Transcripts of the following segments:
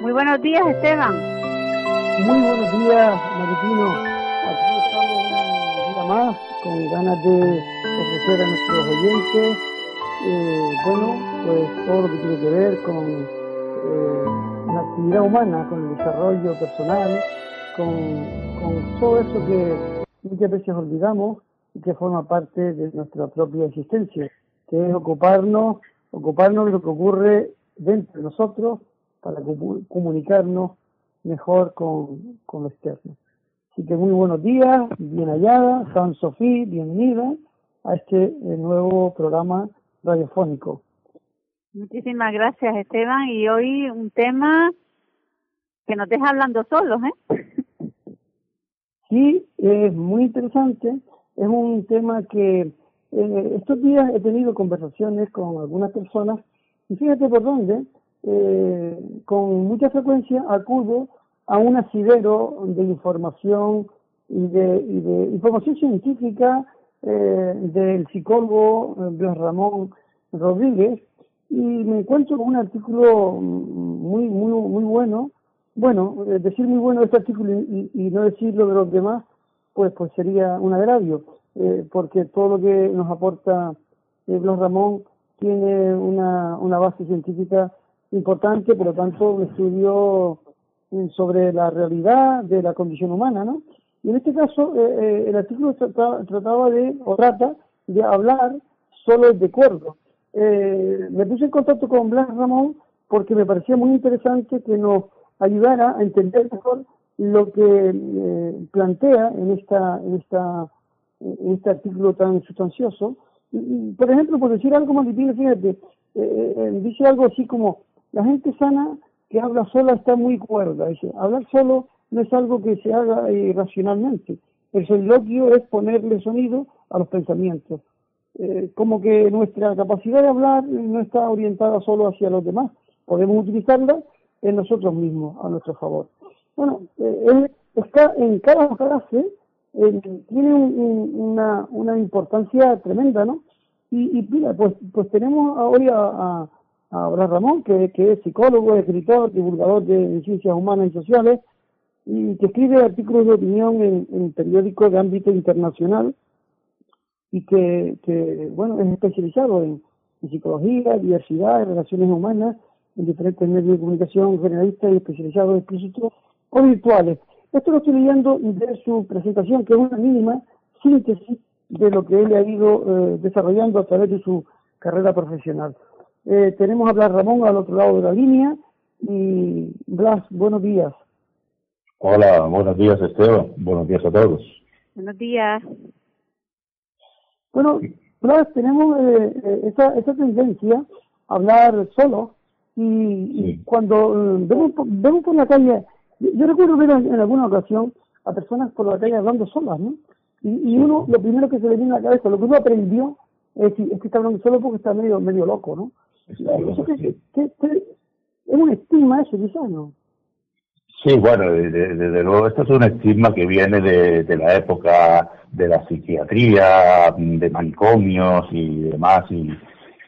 Muy buenos días, Esteban. Muy buenos días, Maritino. Aquí estamos un día más con ganas de ofrecer a nuestros oyentes, eh, bueno, pues todo lo que tiene que ver con eh, la actividad humana, con el desarrollo personal, con, con todo eso que muchas veces olvidamos y que forma parte de nuestra propia existencia, que es ocuparnos, ocuparnos de lo que ocurre dentro de nosotros para comu- comunicarnos mejor con, con lo externo. Así que muy buenos días, bien hallada, San Sofía, bienvenida a este eh, nuevo programa radiofónico. Muchísimas gracias, Esteban. Y hoy un tema que nos deja hablando solos, ¿eh? Sí, es muy interesante, es un tema que eh, estos días he tenido conversaciones con algunas personas y fíjate por dónde, eh, con mucha frecuencia acudo a un asidero de información y de, y de información científica eh, del psicólogo eh, Ramón Rodríguez y me encuentro con un artículo muy muy muy bueno. Bueno eh, decir muy bueno este artículo y- y no decirlo de los demás pues pues sería un agravio eh, porque todo lo que nos aporta eh, Blas Ramón tiene una, una base científica importante por lo tanto un estudio eh, sobre la realidad de la condición humana no y en este caso eh, eh, el artículo trata- trataba de o trata de hablar solo de cuerdo eh, me puse en contacto con Blas Ramón porque me parecía muy interesante que nos ayudara a entender mejor lo que eh, plantea en esta en esta este artículo tan sustancioso. Por ejemplo por decir algo más difícil fíjate eh, eh, dice algo así como la gente sana que habla sola está muy cuerda dice hablar solo no es algo que se haga eh, racionalmente el soliloquio es ponerle sonido a los pensamientos. Eh, como que nuestra capacidad de hablar no está orientada solo hacia los demás, podemos utilizarla en nosotros mismos, a nuestro favor. Bueno, eh, está en cada frase, eh, tiene un- un- una, importancia tremenda, ¿no? Y, y mira, pues, pues tenemos hoy a, a, a Ramón, que, es psicólogo, escritor, divulgador de ciencias humanas y sociales, y que escribe artículos de opinión en, periódicos de ámbito internacional, y que, que, bueno, es especializado en, psicología, diversidad, relaciones humanas, en diferentes medios de comunicación generalistas y especializados explícitos o virtuales. Esto lo estoy leyendo de su presentación, que es una mínima síntesis de lo que él ha ido eh, desarrollando a través de su carrera profesional. Eh, tenemos a Blas Ramón al otro lado de la línea y Blas, buenos días. Hola, buenos días Esteban, buenos días a todos. Buenos días. Bueno, Blas, tenemos eh, eh, esa, esa tendencia a hablar solo y, y cuando eh, vemos, por- vemos por la calle, yo, yo recuerdo ver en, en alguna ocasión a personas por la calle hablando solas, ¿no? Y, y uno, lo primero que se le viene a la cabeza, lo que uno aprendió es, que- es que está hablando solo porque está medio medio loco, ¿no? Eso que- sí. que- que es un estigma eso, quizás, ¿no? Sí, bueno, desde luego esto es un estigma que viene de, de, la época de la psiquiatría, de manicomios y demás, y,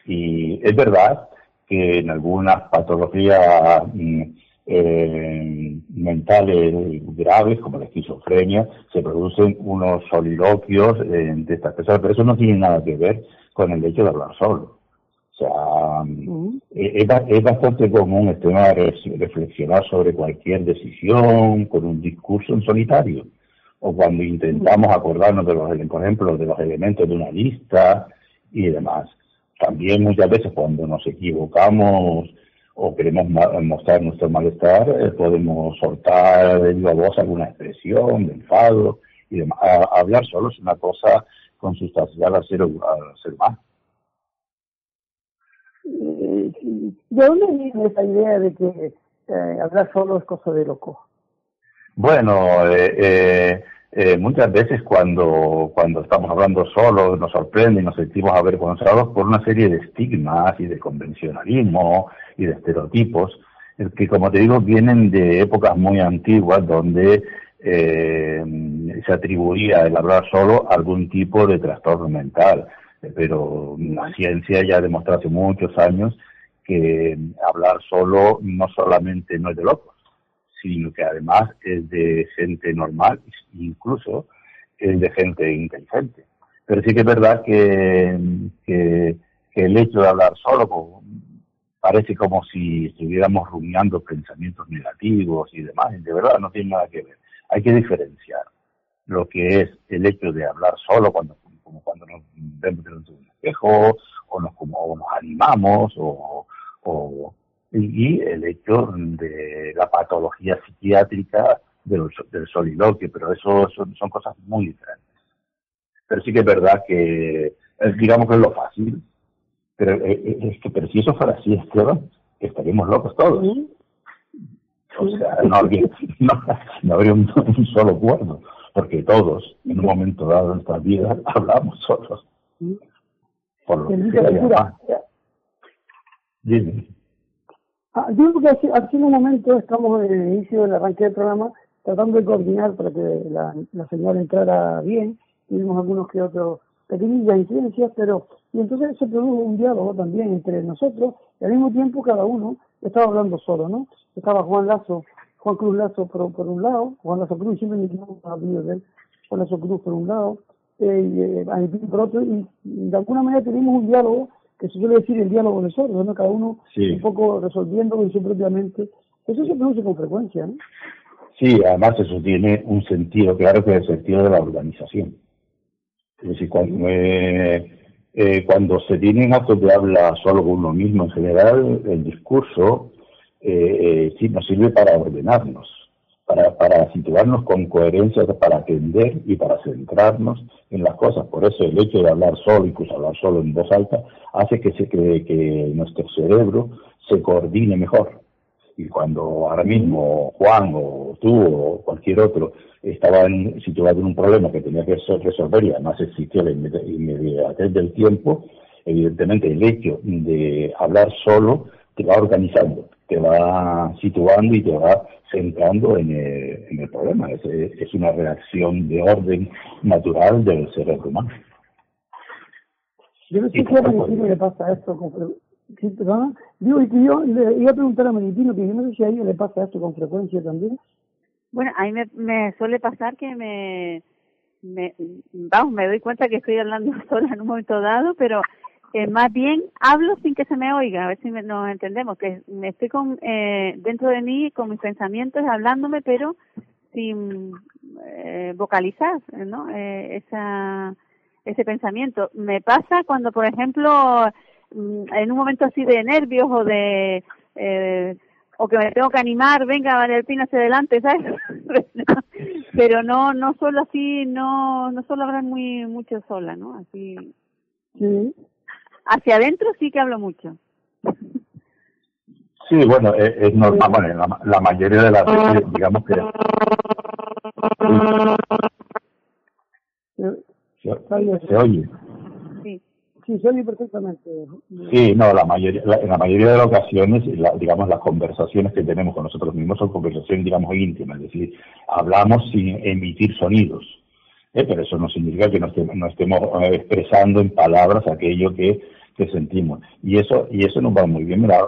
y es verdad que en algunas patologías mm, eh, mentales graves, como la esquizofrenia, se producen unos soliloquios eh, de estas personas, pero eso no tiene nada que ver con el hecho de hablar solo. O sea, mm. es, es, bastante común el tema de reflexionar sobre cualquier decisión con un discurso en solitario, o cuando intentamos acordarnos de los, por ejemplo, de los elementos de una lista y demás. También muchas veces cuando nos equivocamos o queremos mostrar nuestro malestar, eh, podemos soltar de viva voz alguna expresión de enfado y demás. hablar solo es una cosa consustancial al ser, al ser humano. Eh, ¿De dónde viene esa idea de que eh, hablar solo es cosa de loco? Bueno, eh, eh, muchas veces cuando, cuando estamos hablando solo nos sorprende y nos sentimos avergonzados por una serie de estigmas y de convencionalismo y de estereotipos que como te digo vienen de épocas muy antiguas donde eh, se atribuía el hablar solo a algún tipo de trastorno mental pero la ciencia ya ha demostrado hace muchos años que hablar solo no solamente no es de locos sino que además es de gente normal, incluso es de gente inteligente. Pero sí que es verdad que, que, el hecho de hablar solo parece como si estuviéramos rumiando pensamientos negativos y demás, de verdad no tiene nada que ver. Hay que diferenciar lo que es el hecho de hablar solo cuando como cuando nos vemos delante de un espejo o nos, como, o nos animamos o, o, y el hecho de la patología psiquiátrica del, del soliloquio, pero eso son, son, cosas muy diferentes. Pero sí que es verdad que, eh, digamos que es lo fácil, pero eh, eh, es que, pero si eso fuera así, Esteban, estaríamos locos todos. O sea, no habría, no, habría un, solo cuerno, porque todos, en un momento dado de nuestras vidas, hablamos solos. Por lo que sea, Dime. Ah, digo que hace, un momento estamos en el inicio del arranque del programa tratando de coordinar para que la, la señal entrara bien. Tuvimos algunos que otros pequeñas incidencias, pero y entonces se produjo un diálogo también entre nosotros y al mismo tiempo cada uno estaba hablando solo, ¿no? Estaba Juan Lazo, Juan Cruz Lazo por, por un lado, Juan Lazo Cruz, siempre me equivoco de él, Juan Lazo Cruz por un lado, eh, eh, por otro, y de alguna manera tenemos un diálogo que se suele decir el diálogo de sordos, ¿no? Cada uno un poco resolviendo en su propia mente. Eso se produce con frecuencia, ¿no? Sí, además eso tiene un sentido, claro que es el sentido de la organización. Es decir, cuando, eh, eh, cuando se tienen actos de habla solo con uno mismo en general, el discurso eh, sí nos sirve para ordenarnos para, para situarnos con coherencia, para atender y para centrarnos en las cosas. Por eso el hecho de hablar solo, incluso hablar solo en voz alta, hace que se cree que nuestro cerebro se coordine mejor. Y cuando ahora mismo Juan o tú o cualquier otro estaba situado en un problema que tenía que resolver y además existía la inmediatez del tiempo, evidentemente el hecho de hablar solo te va organizando, te va situando y te va centrando en el, en el problema. Es, es, una reacción de orden natural del cerebro humano. Yo no sé Menitino le pasa esto con ¿Sí, Digo, y que yo le iba a preguntar a Menitino que yo no sé si a ella le pasa esto con frecuencia también. Bueno, a mí me, me suele pasar que me, me, vamos, me doy cuenta que estoy hablando sola en un momento dado, pero eh, más bien hablo sin que se me oiga, a ver si nos entendemos, que me estoy con, eh, dentro de mí con mis pensamientos hablándome, pero sin eh, vocalizar, ¿no? Eh, esa, ese pensamiento. Me pasa cuando, por ejemplo, en un momento así de nervios o de eh, o que me tengo que animar, venga, María Alpina hacia adelante, ¿sabes? Pero no, no solo así, no, no solo hablar muy, mucho sola, ¿no? Así. Sí. Hacia adentro sí que hablo mucho. Sí, bueno, es, normal, bueno, la, mayoría de las veces, digamos que... ¿Se, oye? Sí. No, la mayoría, la- en la mayoría de las ocasiones, digamos, las conversaciones que tenemos con nosotros mismos son conversaciones, digamos, íntimas, es decir, hablamos sin emitir sonidos. ¿eh? Pero eso no significa que no estemos, eh, expresando en palabras aquello que, sentimos. Y eso, y eso nos va muy bien. Mira,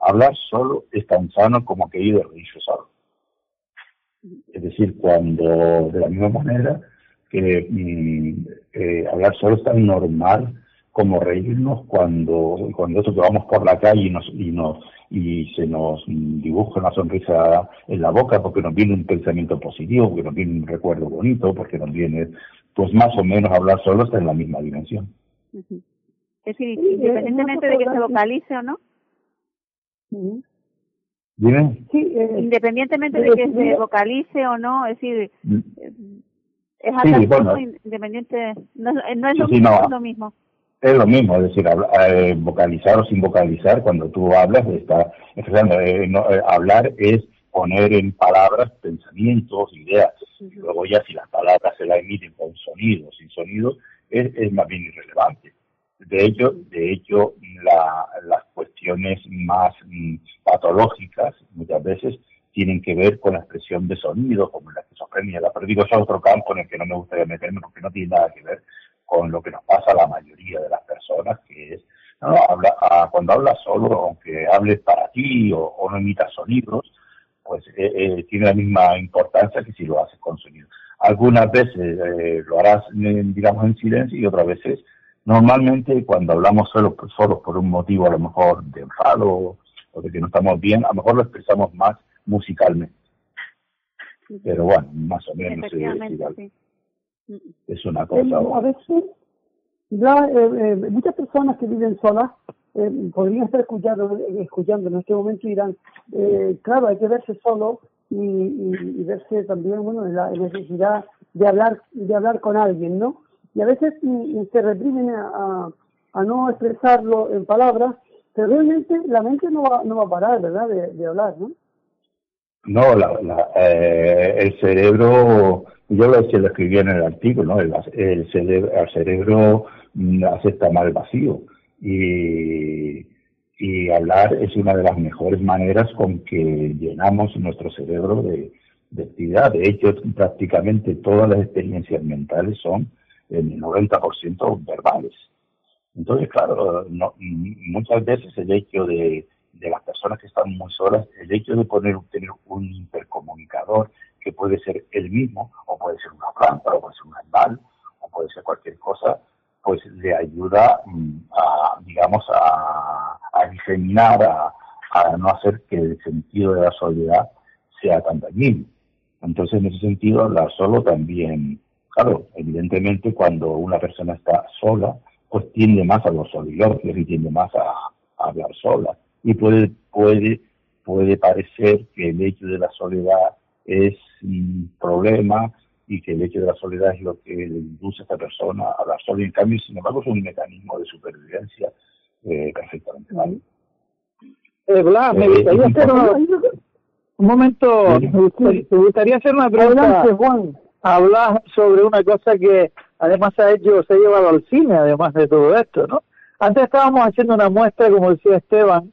hablar solo es tan sano como aquello de. Es decir, cuando, de la misma manera que mm, eh, hablar solo es tan normal como reírnos cuando, cuando nosotros vamos por la calle y nos, y nos, y se nos dibuja una sonrisa en la boca porque nos viene un pensamiento positivo, porque nos viene un recuerdo bonito, porque nos viene, pues más o menos hablar solo está en la misma dimensión. Ujú. Es decir, Sí, independientemente de que se vocalice o no, Ujú. ¿Dime? Sí, eh, independientemente de que sí, se vocalice o no, es decir, Mm, eh, es Sí, hablar bueno. solo, independiente, no, no es Sí, lo sí, mismo, no es lo mismo. Es lo mismo, es decir, habla- eh, vocalizar o sin vocalizar, cuando tú hablas, está expresando, eh, no, eh, hablar es poner en palabras pensamientos, ideas. Luego ya si las palabras se las emiten con sonido, sin sonido, es, es más bien irrelevante. De hecho, de hecho la- las cuestiones más mm, patológicas muchas veces tienen que ver con la expresión de sonido, como la esquizofrenia. La pero digo, eso es otro campo en el que no me gustaría meterme porque no tiene nada que ver con lo que nos pasa a la mayoría de las personas, que es, no, habla, ah, cuando hablas solo, aunque hables para ti o, o no emitas sonidos, pues eh, eh, tiene la misma importancia que si lo haces con sonido. Algunas veces eh, lo harás, eh, digamos, en silencio y otras veces, normalmente cuando hablamos solo, solo por un motivo a lo mejor de enfado o de que no estamos bien, a lo mejor lo expresamos más musicalmente. Pero bueno, más o menos igual. sí. Es una cosa. a veces, eh, eh, muchas personas que viven solas eh, podrían estar escuchando, escuchando en este momento y dirán, eh, claro, hay que verse solo y, y- y verse también, bueno, en la necesidad de hablar, de hablar con alguien, ¿no? Y a veces se reprimen a, a- a no expresarlo en palabras, pero realmente la mente no va, no va a parar, ¿verdad?, de, de hablar, ¿no? No, la, la, el cerebro, yo lo, lo escribí en el artículo, ¿no? el, cerebro, mm, acepta mal vacío y, hablar es una de las mejores maneras con que llenamos nuestro cerebro de, de actividad. De hecho, prácticamente todas las experiencias mentales son en el 90% verbales. Entonces, claro, no, muchas veces el hecho de, de las personas que están muy solas, el hecho de poner, tener un intercomunicador que puede ser el mismo, o puede ser una planta, o puede ser un animal, o puede ser cualquier cosa, pues le ayuda mm, a, digamos, a, a diseminar, a, a no hacer que el sentido de la soledad sea tan dañino. Entonces, en ese sentido, hablar solo también, claro, evidentemente cuando una persona está sola, pues tiende más a los soliloquios y tiende más a, a hablar sola. Y puede, puede, puede parecer que el hecho de la soledad es un problema y que el hecho de la soledad es lo que le induce a esta persona a solo. Y en cambio, sin embargo, es un mecanismo de supervivencia eh, perfectamente válido. Eh, Blas, me Eh, gustaría hacer una- un momento, Sí. me gustaría, me gustaría hacer una pregunta. Adelante, Juan. Hablar sobre una cosa que además ha hecho, se ha llevado al cine, además de todo esto, ¿no? Antes estábamos haciendo una muestra, como decía Esteban,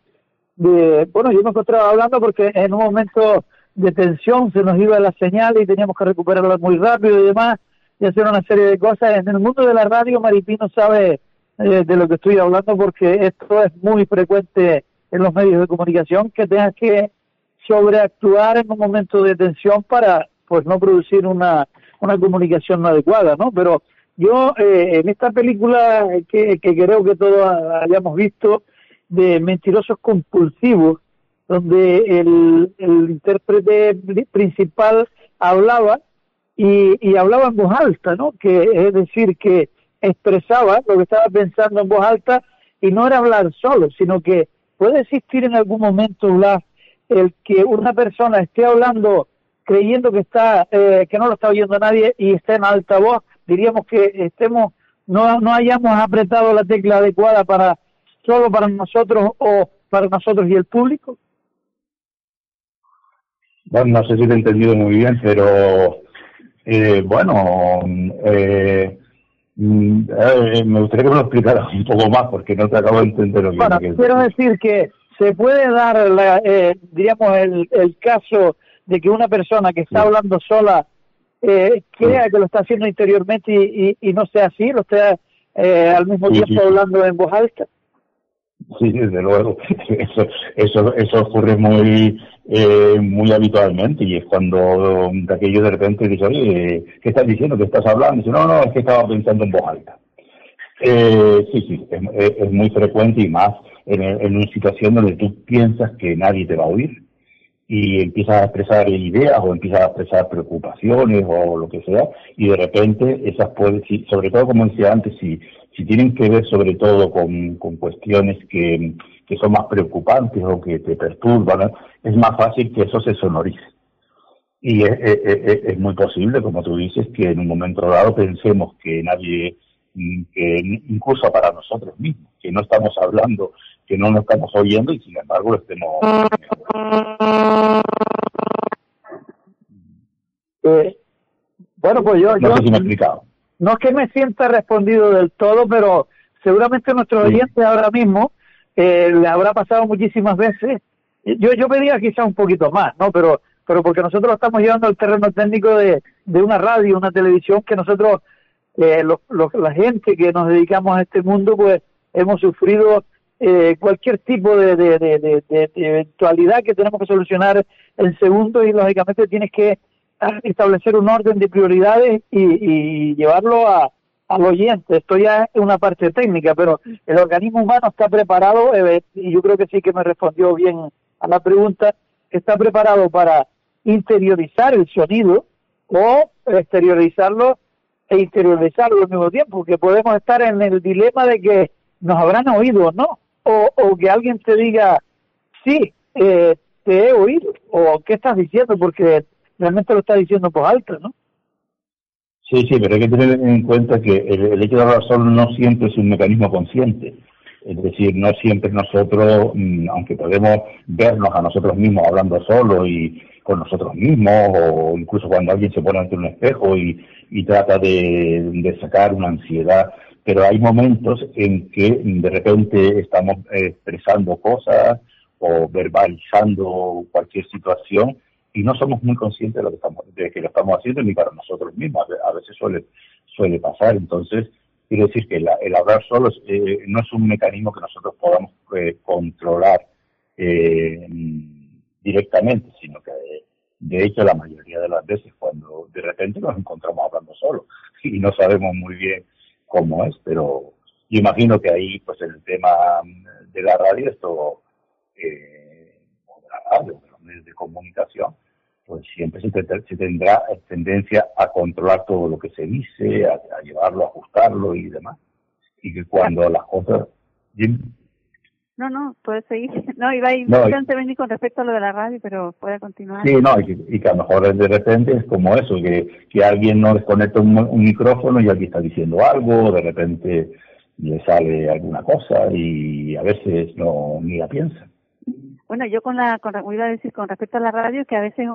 de, bueno, yo me encontraba hablando porque en un momento de tensión se nos iba la señal y teníamos que recuperarla muy rápido y demás, y hacer una serie de cosas. En el mundo de la radio, Maripino sabe eh, de lo que estoy hablando porque esto es muy frecuente en los medios de comunicación, que tengas que sobreactuar en un momento de tensión para pues no producir una, una comunicación no adecuada, ¿no? Pero yo eh, en esta película que, que creo que todos hayamos visto de mentirosos compulsivos, donde el, el intérprete pri- principal hablaba y, y hablaba en voz alta, ¿no? Que es decir, que expresaba lo que estaba pensando en voz alta y no era hablar solo, sino que puede existir en algún momento, Blas, el que una persona esté hablando creyendo que está eh, que no lo está oyendo nadie y está en alta voz, diríamos que estemos no no hayamos apretado la tecla adecuada para solo para nosotros o para nosotros y el público. Bueno, no sé si te he entendido muy bien, pero eh, bueno, eh, Mm, eh, me gustaría que me lo explicaras un poco más porque no te acabo de entender lo Bueno, que- quiero decir que se puede dar, la, eh, diríamos, el, el caso de que una persona que está Sí. hablando sola eh, crea que lo está haciendo interiormente y, y, y no sea así, lo esté eh, al mismo Sí, tiempo hablando en voz alta. Sí, desde luego. Eso, eso, eso ocurre muy, eh, muy habitualmente y es cuando de aquello de repente dice, oye, ¿qué estás diciendo? ¿Qué estás hablando? Y dice, no, no, es que estaba pensando en voz alta. Eh, sí, sí, es, es- muy frecuente y más en, en una situación donde tú piensas que nadie te va a oír y empiezas a expresar ideas o empiezas a expresar preocupaciones o lo que sea y de repente esas pueden, sobre todo como decía antes, si, si tienen que ver sobre todo con, con cuestiones que, que son más preocupantes o que te perturban, es más fácil que eso se sonorice. Y es, es- es- es muy posible, como tú dices, que en un momento dado pensemos que nadie, que incluso para nosotros mismos, que no estamos hablando, que no nos estamos oyendo y sin embargo lo estemos. Eh, bueno, pues yo, No yo sé si me he explicado. no es que me sienta respondido del todo, pero seguramente nuestros Sí. oyentes ahora mismo eh, le habrá pasado muchísimas veces. Yo, yo pedía quizá un poquito más, ¿no? Pero, pero porque nosotros lo estamos llevando al terreno técnico de, de una radio, una televisión que nosotros, eh, los- los- la gente que nos dedicamos a este mundo, pues hemos sufrido eh, cualquier tipo de, de, eventualidad que tenemos que solucionar en segundos y lógicamente tienes que establecer un orden de prioridades y, y llevarlo a, al oyente. Esto ya es una parte técnica, pero el organismo humano está preparado, eh, y yo creo que sí que me respondió bien a la pregunta, está preparado para interiorizar el sonido o exteriorizarlo e interiorizarlo al mismo tiempo, que podemos estar en el dilema de que nos habrán oído o no, o, que alguien te diga, sí, eh, te he oído, o qué estás diciendo, porque realmente lo está diciendo por alto, ¿no? Sí, sí, pero hay que tener en cuenta que el, el hecho de hablar solo no siempre es un mecanismo consciente. Es decir, no siempre nosotros, mm, aunque podemos vernos a nosotros mismos hablando solo y con nosotros mismos, o incluso cuando alguien se pone ante un espejo y, y trata de, de sacar una ansiedad, pero hay momentos en que mm, de repente estamos eh, expresando cosas o verbalizando cualquier situación y no somos muy conscientes de lo que estamos de que lo estamos haciendo ni para nosotros mismos. A ve- a veces suele suele pasar. Entonces quiero decir que la- el hablar solo es, eh, no es un mecanismo que nosotros podamos eh, controlar eh, directamente sino que de hecho la mayoría de las veces cuando de repente nos encontramos hablando solo y no sabemos muy bien cómo es pero yo imagino que ahí pues el tema de la radio esto eh, o de la radio, de los medios de comunicación, pues siempre se, se tendrá tendencia a controlar todo lo que se dice, a, a llevarlo, a ajustarlo y demás. Y que cuando las cosas... No, no, puede seguir. No, iba a intervenir con respecto a lo de la radio, pero puede continuar. Sí, no, y que, y que a lo mejor de repente es como eso, que, que alguien no desconecta un, un micrófono y alguien está diciendo algo, de repente le sale alguna cosa y a veces no ni la piensa. Bueno, yo con la, con, iba a decir con respecto a la radio que a veces,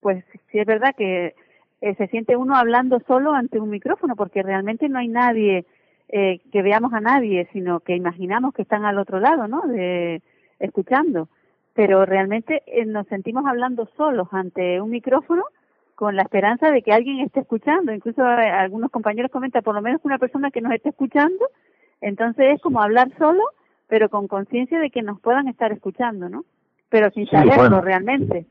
pues sí es verdad que eh, se siente uno hablando solo ante un micrófono porque realmente no hay nadie eh, que veamos a nadie, sino que imaginamos que están al otro lado, ¿no? De escuchando. Pero realmente eh, nos sentimos hablando solos ante un micrófono con la esperanza de que alguien esté escuchando. Incluso eh, algunos compañeros comentan, por lo menos una persona que nos esté escuchando. Entonces es como hablar solo, pero con conciencia de que nos puedan estar escuchando, ¿no? Pero sin Sí, saberlo bueno, realmente.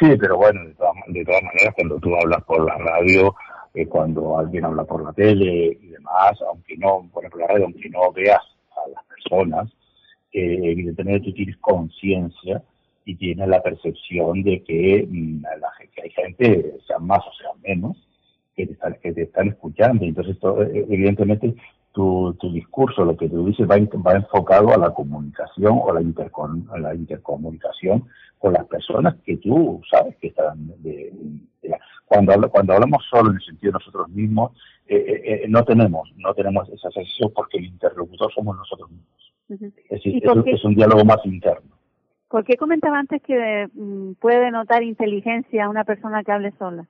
Sí, pero bueno, de todas, de todas maneras, cuando tú hablas por la radio, eh, cuando alguien habla por la tele y demás, aunque no, por ejemplo, la radio, aunque no veas a las personas, eh, evidentemente tú tienes conciencia y tienes la percepción de que, mm, la, hay gente, sean más o sean menos, que te están, que te están escuchando. Entonces, todo, eh, evidentemente, tu, tu discurso, lo que tú dices, va, en- va enfocado a la comunicación o la, intercon, a la intercomunicación con las personas que tú sabes que están de, de la- cuando habla- cuando hablamos solo en el sentido de nosotros mismos eh, eh, eh, no tenemos no tenemos esa sensación porque el interlocutor somos nosotros mismos es decir ¿Y es, qué? es un diálogo más interno ¿Por qué comentaba antes que mm, puede notar inteligencia una persona que hable sola?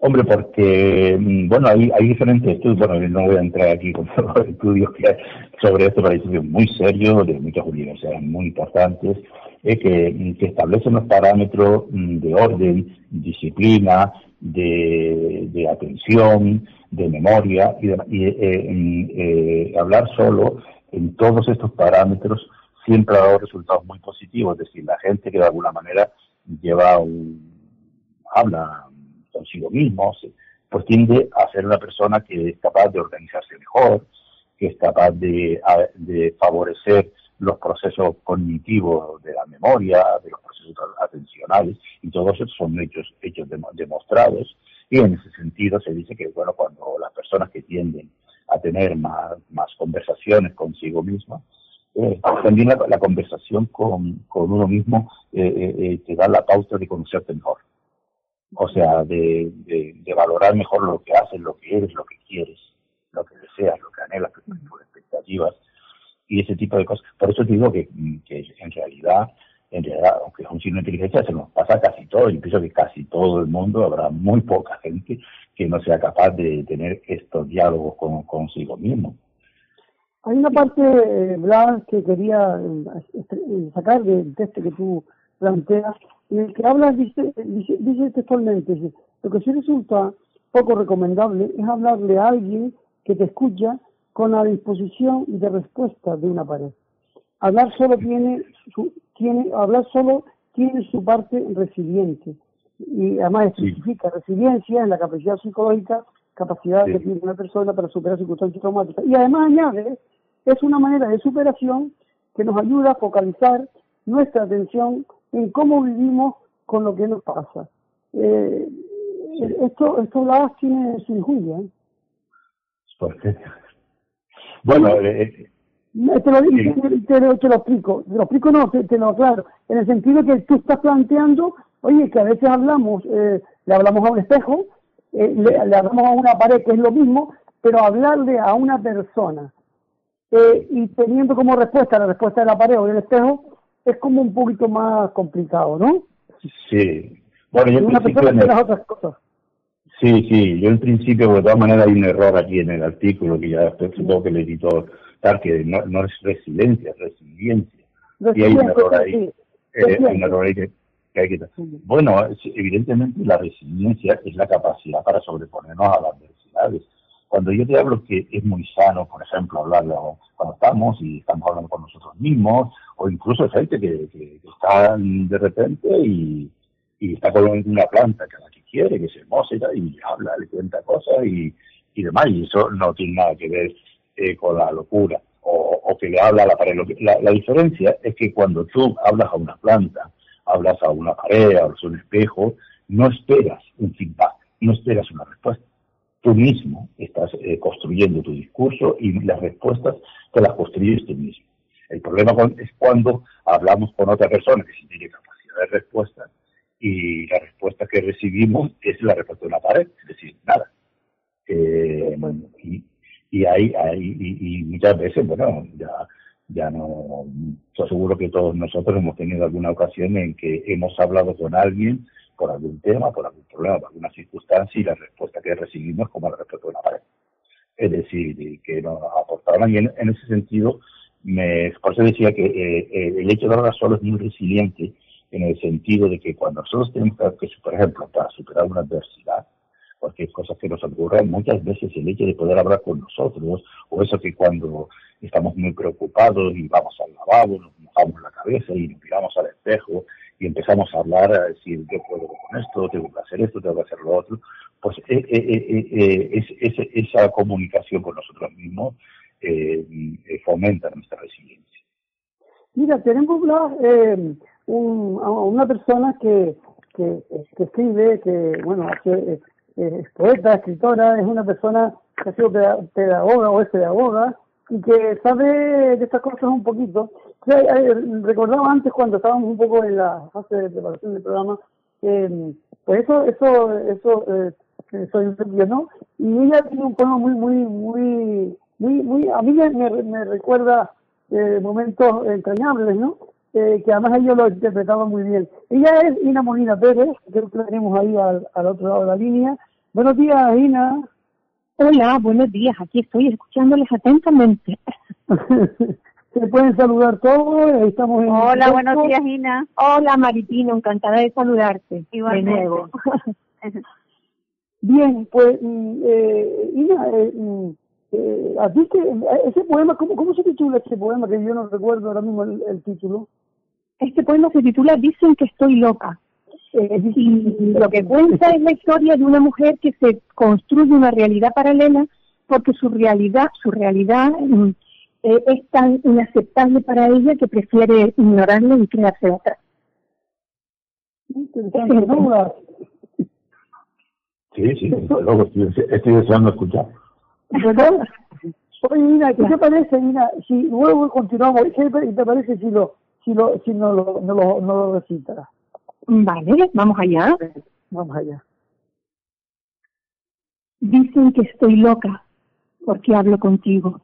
Hombre, porque, mm, bueno, hay, hay diferentes estudios, bueno, no voy a entrar aquí con todos los estudios que hay sobre esto, pero hay estudios muy serios de muchas universidades muy importantes eh, que, que, establecen los parámetros mm, de orden, disciplina, de, de atención, de memoria, y, y eh, mm, eh, hablar solo en todos estos parámetros siempre ha dado resultados muy positivos, es decir, la gente que de alguna manera lleva un, habla consigo mismo, pues tiende a ser una persona que es capaz de organizarse mejor, que es capaz de, favorecer los procesos cognitivos de la memoria, de los procesos atencionales, y todos esos son hechos, hechos demostrados. Y en ese sentido se dice que, bueno, cuando las personas que tienden a tener más, más conversaciones consigo mismas, eh, también la, conversación con, con, uno mismo eh, eh, te da la pauta de conocerte mejor o sea, de, de, valorar mejor lo que haces, lo que eres, lo que quieres, lo que deseas, lo que anhelas, tus expectativas y ese tipo de cosas. Por eso te digo que, que en realidad, en realidad, aunque es un signo de inteligencia, se nos pasa casi todo, y pienso que casi todo el mundo, habrá muy poca gente que no sea capaz de tener estos diálogos con, consigo mismo. Hay una parte, eh, Blas, que quería eh, sacar del texto que tú planteas, en el que habla, dice, dice, dice textualmente, lo que sí resulta poco recomendable es hablarle a alguien que te escucha con la disposición de respuesta de una pared. Hablar solo tiene su, tiene, hablar solo tiene su parte resiliente y además especifica resiliencia en la capacidad psicológica, capacidad que tiene una persona para superar circunstancias traumáticas. Y además añade, es una manera de superación que nos ayuda a focalizar nuestra atención en cómo vivimos con lo que nos pasa. Eh, esto, esto la tiene sin Julia. ¿eh? ¿Por qué? Bueno, eh, eh te, lo, te, lo, te, lo, explico, te lo explico no, te, te, lo aclaro, en el sentido que tú estás planteando, oye, que a veces hablamos, eh, le hablamos a un espejo, eh, le, le, hablamos a una pared, que es lo mismo, pero hablarle a una persona eh, y teniendo como respuesta la respuesta de la pared o del espejo, es como un poquito más complicado, ¿no? Sí. Bueno, yo en principio... las otras cosas. Sí, sí, yo en principio, de todas maneras, hay un error aquí en el artículo que ya supongo que el editor, tal, que no, no es resiliencia, es resiliencia. Y hay un error ahí. Eh, hay un error ahí que, hay que... Bueno, evidentemente la resiliencia es la capacidad para sobreponernos a las adversidades. Cuando yo te hablo que es muy sano, por ejemplo, hablarlo cuando estamos y estamos hablando con nosotros mismos, o incluso gente que, que, está de repente y, y, está con una planta que la que quiere, que se hermosa y, habla, le cuenta cosas y, y demás, y eso no tiene nada que ver eh, con la locura o, o, que le habla a la pared. La, la diferencia es que cuando tú hablas a una planta, hablas a una pared, hablas a un espejo, no esperas un feedback, no esperas una respuesta tú mismo estás eh, construyendo tu discurso y las respuestas te las construyes tú mismo. El problema es cuando hablamos con otra persona que sí tiene capacidad de respuesta y la respuesta que recibimos es la respuesta de una pared, es decir, nada. Eh, y, y, hay, hay y, muchas veces, bueno, ya, ya no, yo seguro que todos nosotros hemos tenido alguna ocasión en que hemos hablado con alguien por algún tema, por algún problema, por alguna circunstancia y la respuesta que recibimos como la respuesta de una pared. Es decir, que nos aportaron y en, ese sentido, me, por eso decía que eh, eh, el hecho de hablar solo es muy resiliente en el sentido de que cuando nosotros tenemos que, por ejemplo, para superar una adversidad, cualquier cosa que nos ocurra, muchas veces el hecho de poder hablar con nosotros, o eso que cuando estamos muy preocupados y vamos al lavabo, nos mojamos la cabeza y nos miramos al espejo y empezamos a hablar, a decir, yo puedo con esto, tengo que hacer esto, tengo que hacer lo otro, pues eh, eh, eh, es, es, esa comunicación con nosotros mismos fomenta nuestra resiliencia. Mira, tenemos un, una persona que, que, que, escribe, que, bueno, que, es poeta, escritora, es una persona que ha sido pedagoga o es pedagoga, y que sabe de estas cosas un poquito. Recordaba antes cuando estábamos un poco en la fase de preparación del programa, eh, pues eso, eso, eso, eh, soy un ¿no? Y ella tiene un poema muy, muy, muy, muy, muy, a mí me, me recuerda eh, momentos entrañables, ¿no? Eh, que además ella lo interpretaba muy bien. Ella es Ina Molina Pérez, creo que la tenemos ahí al, al otro lado de la línea, Buenos días, Ina. Hola, buenos días. Aquí estoy escuchándoles atentamente. Se pueden saludar todos. ahí Estamos en Hola, buenos días, Ina. Hola, Maripino, encantada de saludarte. Igualmente. De nuevo. Bien, pues, mm, eh, Ina, eh, mm, eh, ¿a ti que- ese poema, ¿cómo, ¿cómo se titula ese poema? Que yo no recuerdo ahora mismo el, el título. Este poema se titula Dicen que estoy loca. Eh, y lo que cuenta es la historia de una mujer que se construye una realidad paralela porque su realidad, su realidad mm, eh, es tan inaceptable para ella que prefiere ignorarla y crearse otra. Sí, sí, desde luego, estoy, estoy deseando escuchar. ¿Verdad? Oye, Ina, ¿qué te parece, Ina? Si luego continuamos, ¿qué te parece si lo, si lo, si no lo, no lo, no lo recitas? Vale, vamos allá. Vamos allá. Dicen que estoy loca porque hablo contigo.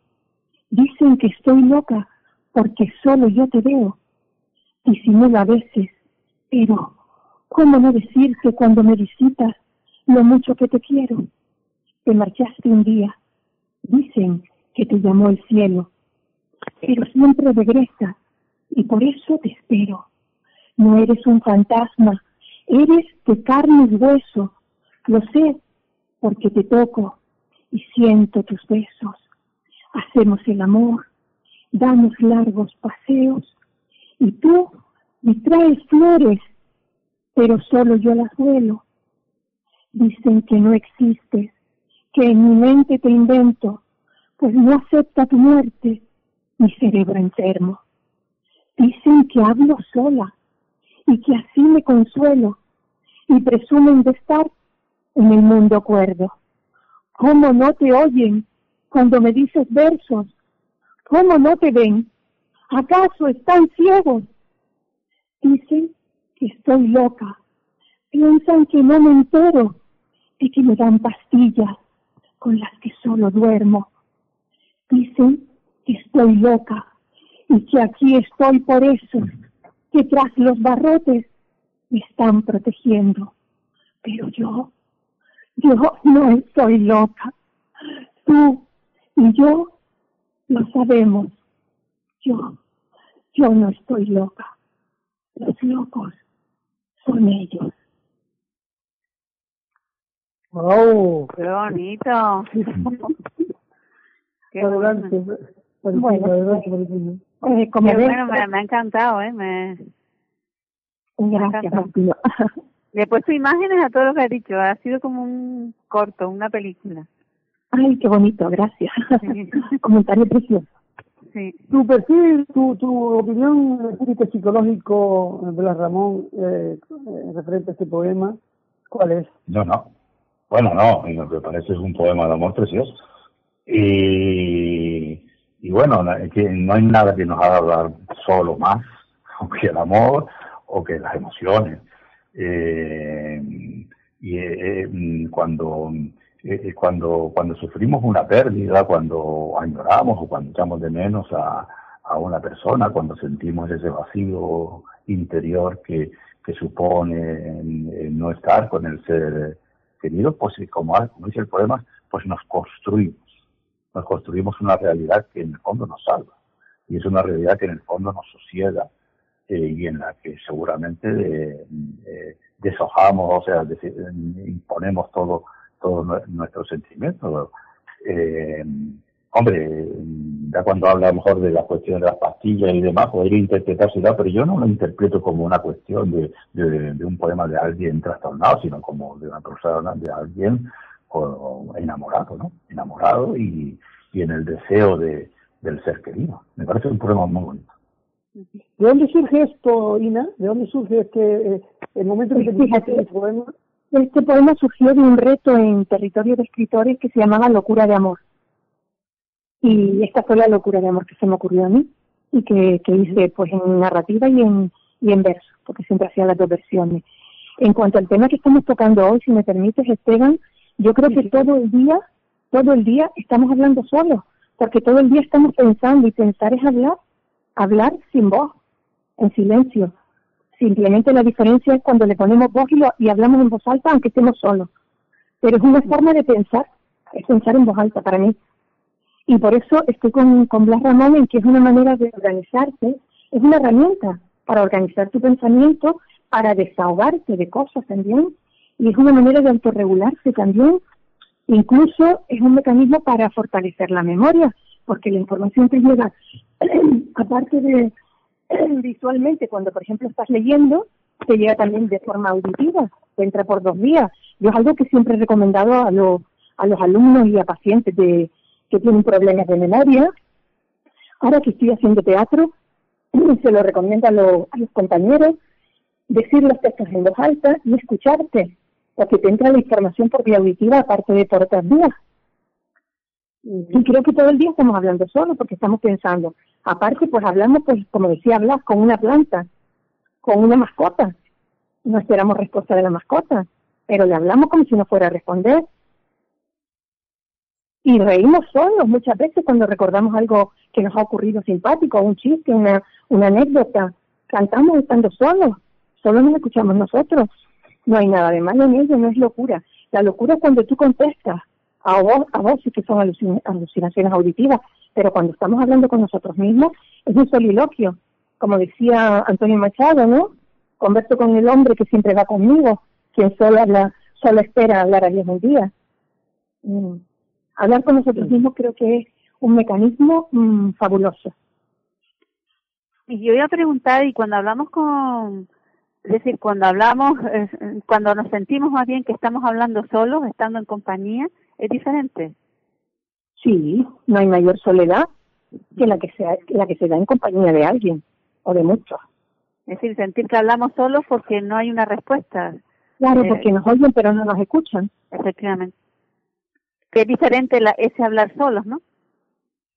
Dicen que estoy loca porque solo yo te veo. Disimulo a veces, pero ¿cómo no decirte cuando me visitas lo mucho que te quiero? Te marchaste un día. Dicen que te llamó el cielo, pero siempre regresa y por eso te espero. No eres un fantasma, eres de carne y hueso. Lo sé porque te toco y siento tus besos. Hacemos el amor, damos largos paseos y tú me traes flores, pero solo yo las vuelo. Dicen que no existes, que en mi mente te invento, pues no acepta tu muerte, mi cerebro enfermo. Dicen que hablo sola y que así me consuelo y presumen de estar en el mundo cuerdo. ¿Cómo no te oyen cuando me dices versos? ¿Cómo no te ven? ¿Acaso están ciegos? Dicen que estoy loca. Piensan que no me entero y que me dan pastillas con las que solo duermo. Dicen que estoy loca y que aquí estoy por eso, que tras los barrotes me están protegiendo. Pero yo, yo no estoy loca. Tú y yo lo sabemos. Yo, yo no estoy loca. Los locos son ellos. ¡Wow! Qué bonito. Qué Adelante. bueno. Bueno. adelante, Maripina. Eh, como Qué ves, bueno, me, me ha encantado, ¿eh? Me... gracias. Martino. Le he puesto imágenes a todo lo que ha dicho. Ha sido como un corto, una película. Ay, qué bonito, gracias. Sí. Comentario precioso. Sí. Tu perfil, tu, tu opinión el espíritu psicológico de la Ramón eh, eh, referente a este poema, ¿cuál es? No, no. Bueno, no, que parece es un poema de amor precioso. Y, y bueno, que no hay nada que nos haga hablar solo más que el amor o que las emociones. Eh, y eh, eh, cuando, eh, eh, cuando, cuando sufrimos una pérdida, cuando añoramos o cuando echamos de menos a, una persona, cuando sentimos ese vacío interior que, supone el no estar con el ser querido, pues como, como dice el poema, pues nos construimos, nos construimos una realidad que en el fondo nos salva. Y es una realidad que en el fondo nos sosiega eh, y en la que seguramente eh, eh, deshojamos, o sea, eh, imponemos todo, todo nue- nuestro sentimiento. Eh, hombre, ya cuando habla a lo mejor de la cuestión de las pastillas y demás, podría interpretarse, pero yo no lo interpreto como una cuestión de, de, de un poema de alguien trastornado, sino como de una persona, de alguien o- enamorado, ¿no? Enamorado y, y en el deseo de, del ser querido. Me parece un poema muy bonito. ¿De dónde surge esto, Ina? ¿De dónde surge este, eh, el momento en que te Pues Fíjate. el poema? Este poema surgió de un reto en territorio de escritores que se llamaba Locura de Amor. Y esta fue la locura de amor que se me ocurrió a mí y que, que hice pues en narrativa y en, y en verso, porque siempre hacía las dos versiones. En cuanto al tema que estamos tocando hoy, si me permites, Esteban, yo creo que todo el día, todo el día estamos hablando solos, porque todo el día estamos pensando y pensar es hablar, hablar sin voz, en silencio. Simplemente la diferencia es cuando le ponemos voz y, lo- y hablamos en voz alta, aunque estemos solos. pero es una forma de pensar, es pensar en voz alta para mí. Y por eso estoy con, con Blas Ramón en que es una manera de organizarse, es una herramienta para organizar tu pensamiento, para desahogarte de cosas también, y es una manera de autorregularse también. Incluso es un mecanismo para fortalecer la memoria, porque la información te llega, aparte de visualmente, cuando por ejemplo estás leyendo, te llega también de forma auditiva, te entra por dos vías. Yo es algo que siempre he recomendado a, los a los alumnos y a pacientes de, que tienen problemas de memoria. Ahora que estoy haciendo teatro, se lo recomiendo a, los, a los compañeros, decir los textos en voz alta y escucharte, porque te entra la información por vía auditiva aparte de por otras vías. Y creo que todo el día estamos hablando solo porque estamos pensando. Aparte, pues hablamos, pues como decía hablas con una planta, con una mascota. No esperamos respuesta de la mascota, pero le hablamos como si no fuera a responder. Y reímos solos muchas veces cuando recordamos algo que nos ha ocurrido simpático, un chiste, una, anécdota. Cantamos estando solos, solo nos escuchamos nosotros. No hay nada de malo en ello, no es locura. La locura es cuando tú contestas a vos, a sí que son alucinaciones auditivas, pero cuando estamos hablando con nosotros mismos es un soliloquio. Como decía Antonio Machado, ¿no? Converso con el hombre que siempre va conmigo, quien solo habla, solo espera hablar a Dios un día. Mm. Hablar con nosotros mismos creo que es un mecanismo mm, fabuloso. Y yo iba a preguntar, y cuando hablamos con, es decir, cuando hablamos, cuando nos sentimos más bien que estamos hablando solos, estando en compañía, es diferente. Sí, no hay mayor soledad que la que, sea, la que se da en compañía de alguien o de muchos. Es decir, sentir que hablamos solos porque no hay una respuesta. Claro, porque eh, nos oyen pero no nos escuchan. Efectivamente. Que es diferente la, ese hablar solos, ¿no?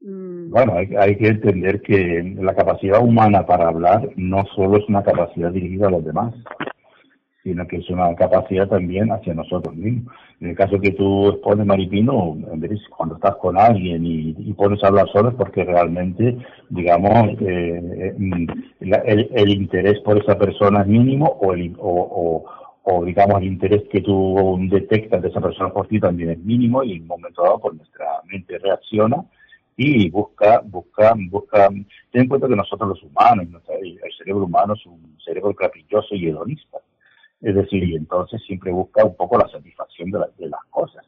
Mm. Bueno, hay, hay, que entender que la capacidad humana para hablar no solo es una capacidad dirigida a los demás, sino que es una capacidad también hacia nosotros mismos. En el caso que tú expones, Maripino, cuando estás con alguien y, pones a hablar solo es porque realmente, digamos, eh, mm, el, interés por esa persona es mínimo o, el, o, digamos, el interés que tú detectas de esa persona por ti también es mínimo y en un momento dado, pues nuestra mente reacciona y busca, busca, busca, ten en cuenta que nosotros los humanos, el cerebro humano es un cerebro caprichoso y hedonista es decir, y entonces siempre busca un poco la satisfacción de, de las cosas.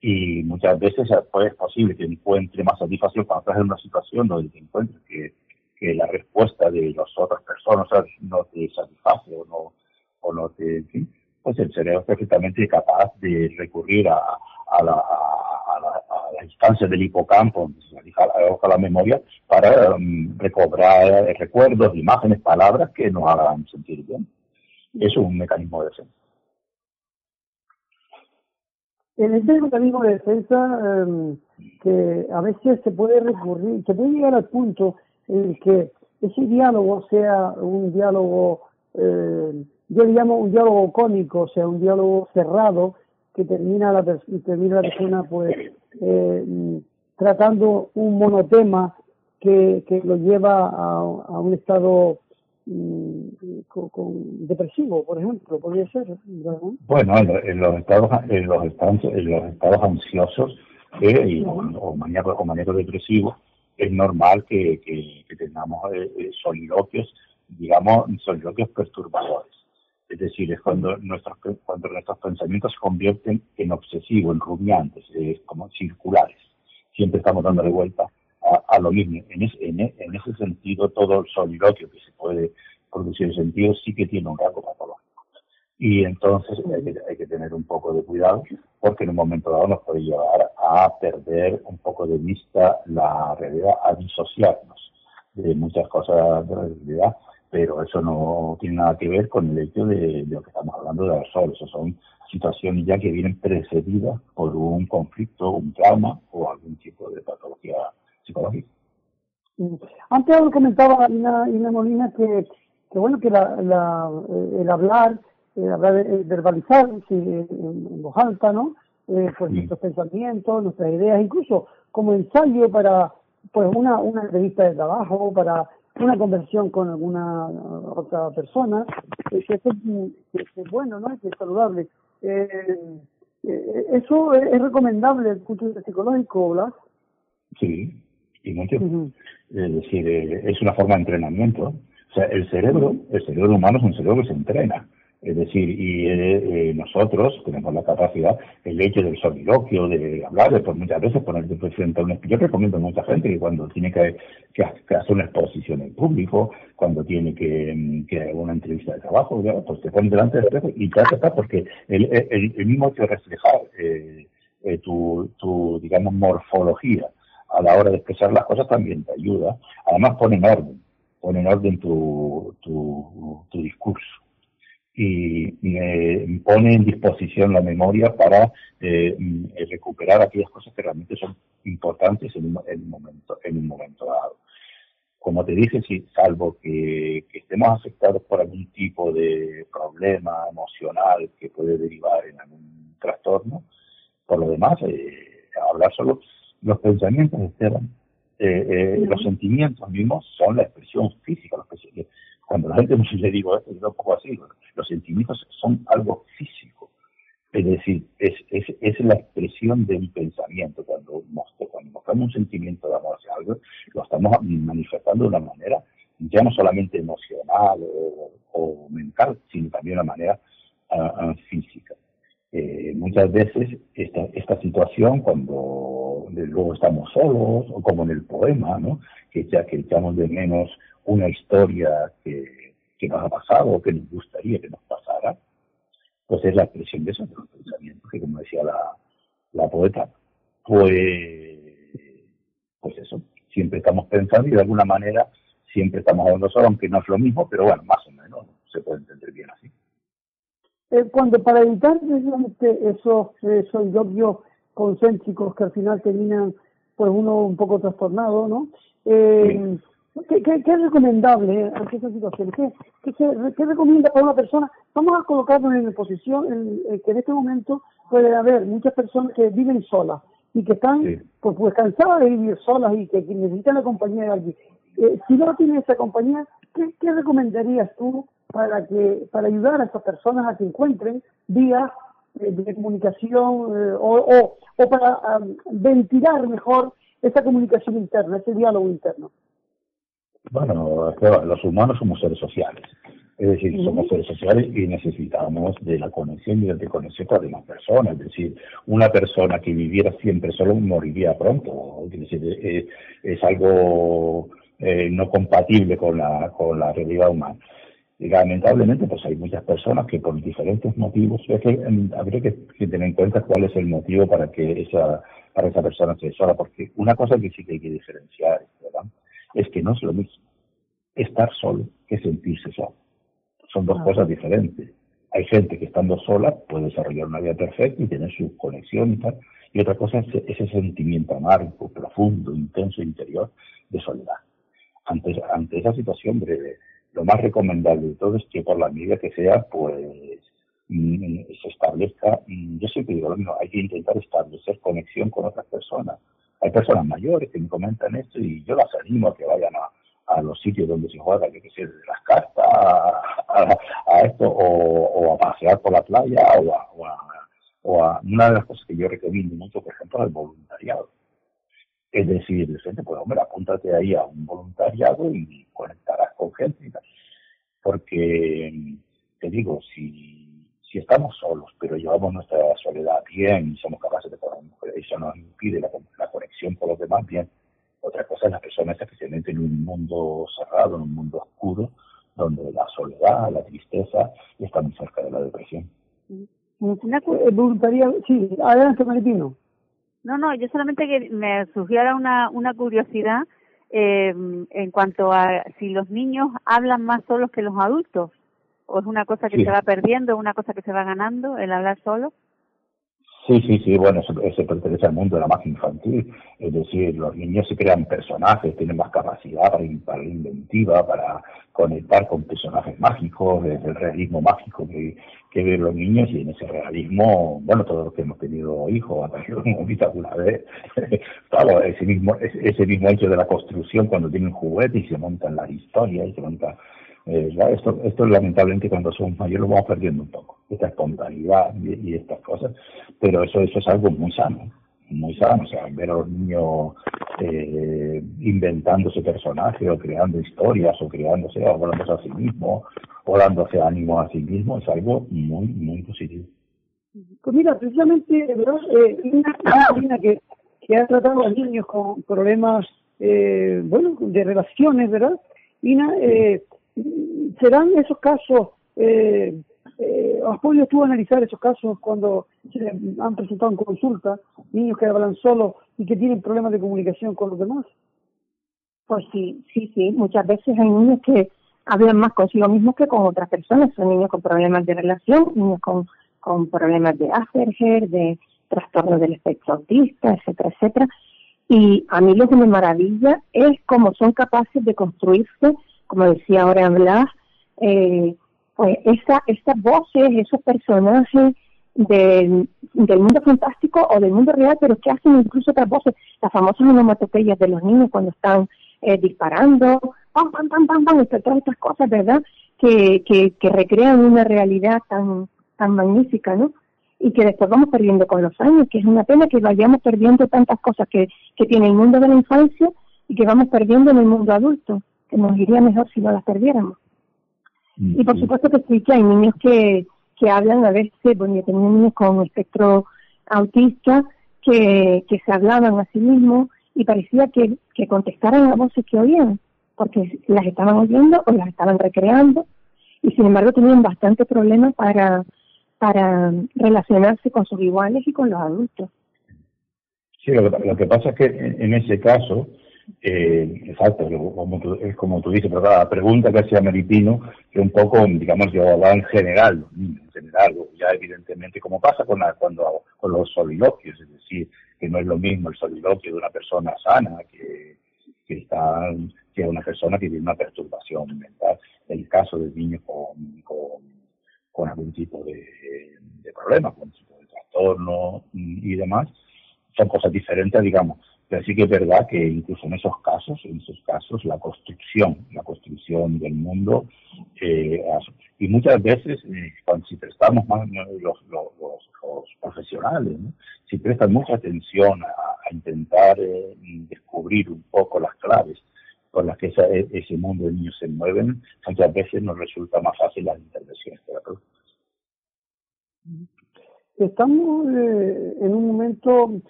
Y muchas veces pues, es posible que encuentre más satisfacción cuando estás en una situación donde te encuentres que, la respuesta de las otras personas no te satisface o no, o no te, pues el cerebro es perfectamente capaz de recurrir a, a la, la, la instancia del hipocampo, donde la, la memoria, para um, recobrar recuerdos, imágenes, palabras que nos hagan sentir bien es un mecanismo de defensa. En ese mecanismo de defensa, eh, que a veces se puede recurrir, se puede llegar al punto en que ese diálogo sea un diálogo, eh, yo llamo un diálogo cómico, o sea, un diálogo cerrado, que termina la, termina la persona pues eh, tratando un monotema que, que lo lleva a, a un estado Mm, con, depresivo, por ejemplo, podría ser. Bueno, en los estados, en los estados, en los estados ansiosos eh, o, maníacos o maníacos depresivos, es normal que, que, tengamos eh, eh, soliloquios, digamos, soliloquios perturbadores. Es decir, es cuando nuestros, cuando nuestros pensamientos se convierten en obsesivos, en rumiantes, como circulares. Siempre estamos dándole vuelta a, lo mismo. En, en, ese sentido, todo el soliloquio que se puede producir en sentido sí que tiene un rasgo patológico. Y entonces hay que, tener un poco de cuidado porque en un momento dado nos puede llevar a perder un poco de vista la realidad, a disociarnos de muchas cosas de la realidad, pero eso no tiene nada que ver con el hecho de, lo que estamos hablando de los solos. son situaciones ya que vienen precedidas por un conflicto, un trauma o algún tipo de psicológica. Antes comentaba Ina, Ina Molina que, que bueno que la, la, el hablar, el hablar, el verbalizar sí, en, voz alta, ¿no? Eh, pues nuestros pensamientos, nuestras ideas, incluso como ensayo para pues una, una entrevista de trabajo, para una conversación con alguna otra persona, eh, que, es, bueno, ¿no? Que es saludable. Eh, Eh, ¿Eso es, es recomendable el vista psicológico, Blas? Sí, y mucho. Ujú. Es decir, eh, es una forma de entrenamiento. O sea, el cerebro, el cerebro humano es un cerebro que se entrena. Es decir, y eh, eh, nosotros tenemos la capacidad, el hecho del soliloquio, de hablar, de por muchas veces ponerte frente a un. Yo recomiendo a mucha gente que cuando tiene que, que ha- que hacer una exposición en público, cuando tiene que, mm, que hacer una entrevista de trabajo, pues te pones delante del espejo y ya está, porque el, el, el mismo hecho de reflejar eh, eh, tu, tu, digamos, morfología a la hora de expresar las cosas también te ayuda. Además pone en orden, pone en orden tu, tu, discurso y eh, pone en disposición la memoria para eh, recuperar aquellas cosas que realmente son importantes en un, en un momento en un momento dado. Como te dije, sí, salvo que, que estemos afectados por algún tipo de problema emocional que puede derivar en algún trastorno, por lo demás, eh, hablar solo, los pensamientos, Esteban, eh, eh, los sentimientos mismos son la expresión física. Los que- cuando la gente le digo esto, yo un poco así, los sentimientos son algo físico. Es decir, es, es, es la expresión de un pensamiento. Cuando, cuando mostramos un sentimiento de amor hacia algo, lo estamos manifestando de una manera ya no solamente emocional o, o mental, sino también de una manera ah, ah, física. Eh, muchas veces esta, esta situación, cuando luego estamos solos, o como en el poema, ¿no? que ya que echamos de menos una historia que, que nos ha pasado que nos gustaría que nos pasara, pues es la expresión de esos pensamientos, que como decía la, la poeta, pues, pues eso, siempre estamos pensando y de alguna manera siempre estamos hablando solo, aunque no es lo mismo, pero bueno, más o menos se puede entender bien así. Eh, cuando para evitar precisamente esos soliloquios concéntricos que al final terminan pues uno un poco trastornado, ¿no? Eh, ¿qué, qué, qué es recomendable ante esa situación? ¿Qué, qué, se- qué recomienda para una persona? Vamos a colocarnos en la posición en, en que en este momento puede haber muchas personas que viven solas y que están Sí. pues, pues cansadas de vivir solas y que, que necesitan la compañía de alguien. Eh, si no tienes esa compañía, ¿qué, qué recomendarías tú para que para ayudar a estas personas a que encuentren vías eh, de comunicación eh, o, o, o para ventilar mejor esa comunicación interna, ese diálogo interno? Bueno, Esteban, los humanos somos seres sociales. Es decir, somos seres sociales y necesitamos de la conexión y de la conexión con las demás personas. Es decir, una persona que viviera siempre solo moriría pronto. Es decir, eh, es algo eh, no compatible con la, con la realidad humana. Y lamentablemente, pues hay muchas personas que por diferentes motivos, es que mm, habría que, que tener en cuenta cuál es el motivo para que esa, para esa persona esté sola, porque una cosa que sí que hay que diferenciar, ¿verdad? es que no es lo mismo estar solo que sentirse solo. Son dos Ah. cosas diferentes. Hay gente que estando sola puede desarrollar una vida perfecta y tener su conexión y tal, y otra cosa es ese sentimiento amargo, profundo, intenso interior de soledad. Ante, ante esa situación, breve, lo más recomendable de todo es que por la medida que sea, pues mm, se establezca, mm, yo siempre digo lo mismo, hay que intentar establecer conexión con otras personas. Hay personas mayores que me comentan esto y yo las animo a que vayan a, los sitios donde se juega, que sé, de las cartas, a, esto, o, a pasear por la playa, o a, o o a- una de las cosas que yo recomiendo mucho, por ejemplo, es el voluntariado. Es decir, pues hombre, apúntate ahí a un voluntariado y conectarás con gente. Porque, te digo, si, si estamos solos, pero llevamos nuestra soledad bien y somos capaces de poner, eso nos impide la, conexión con los demás bien. Otra cosa es las personas especialmente en un mundo cerrado, en un mundo oscuro, donde la soledad, la tristeza está muy cerca de la depresión. Cu- Eh, voluntariado, sí, adelante, Maripino. No, no, yo solamente que me surgiera una, una curiosidad eh, en cuanto a si los niños hablan más solos que los adultos, o es una cosa que Sí. se va perdiendo, una cosa que se va ganando, el hablar solo. Sí, sí, sí, bueno, eso, eso pertenece al mundo de la magia infantil, es decir, los niños se crean personajes, tienen más capacidad para, para inventiva, para conectar con personajes mágicos, desde el realismo mágico que, que ven los niños y en ese realismo, bueno, todos los que hemos tenido hijos, hasta lo hemos visto alguna vez, claro, ese mismo, ese mismo hecho de la construcción cuando tienen juguetes y se montan las historias y se montan, eh, esto, esto lamentablemente cuando somos mayores lo vamos perdiendo un poco. esta espontaneidad y, y estas cosas, pero eso, eso es algo muy sano muy sano, o sea, ver a los niños eh, inventándose personajes o creando historias o creándose o hablándose a sí mismo o dándose ánimo a sí mismo es algo muy, muy positivo. Pues mira, precisamente, ¿verdad? Eh, una que, que ha tratado a niños con problemas, eh, bueno, de relaciones, ¿verdad? Ina, eh, ¿serán esos casos eh, eh, ¿Has podido tú analizar esos casos cuando se han presentado en consulta niños que hablan solo y que tienen problemas de comunicación con los demás? Pues sí, sí, sí. Muchas veces hay niños que hablan más consigo mismos que con otras personas. Son niños con problemas de relación, niños con, problemas de Asperger, de trastorno del espectro autista, etcétera, etcétera. Y a mí lo que me maravilla es cómo son capaces de construirse, como decía ahora Blas, eh, pues esa, estas voces, esos personajes del, mundo fantástico o del mundo real, pero que hacen incluso otras voces, las famosas onomatopeyas de los niños cuando están eh, disparando, pam, pam, pam, pam, pam, todas estas cosas, ¿verdad? Que, que, que recrean una realidad tan, magnífica, ¿no? Y que después vamos perdiendo con los años, que es una pena que vayamos perdiendo tantas cosas que tiene el mundo de la infancia y que vamos perdiendo en el mundo adulto, que nos iría mejor si no las perdiéramos. Y por supuesto que sí, que hay niños que, que hablan a veces, bueno, yo tenía niños con espectro autista que, que se hablaban a sí mismos y parecía que, que contestaran las voces que oían, porque las estaban oyendo o las estaban recreando y sin embargo tenían bastante problemas para, para relacionarse con sus iguales y con los adultos. Sí, lo que, lo que pasa es que en, en ese caso, eh, exacto, como tú, es como tú dices, pero la pregunta que hacía Melipino, que un poco, digamos, yo hablaba en general, en general, ya evidentemente, como pasa con, cuando, con los soliloquios, es decir, que no es lo mismo el soliloquio de una persona sana que, que está que una persona que tiene una perturbación mental. El caso del niño con, con, con algún tipo de, de problema, con algún tipo de trastorno y demás, son cosas diferentes, digamos pero sí que es verdad que incluso en esos casos, en esos casos, la construcción, la construcción del mundo, eh, y muchas veces, eh, cuando si prestamos más los, los, los, profesionales, si prestan mucha atención a, a intentar eh, descubrir un poco las claves por las que esa, e, ese mundo de niños se mueven, muchas veces nos resulta más fácil las intervenciones terapéuticas. Estamos eh, en un momento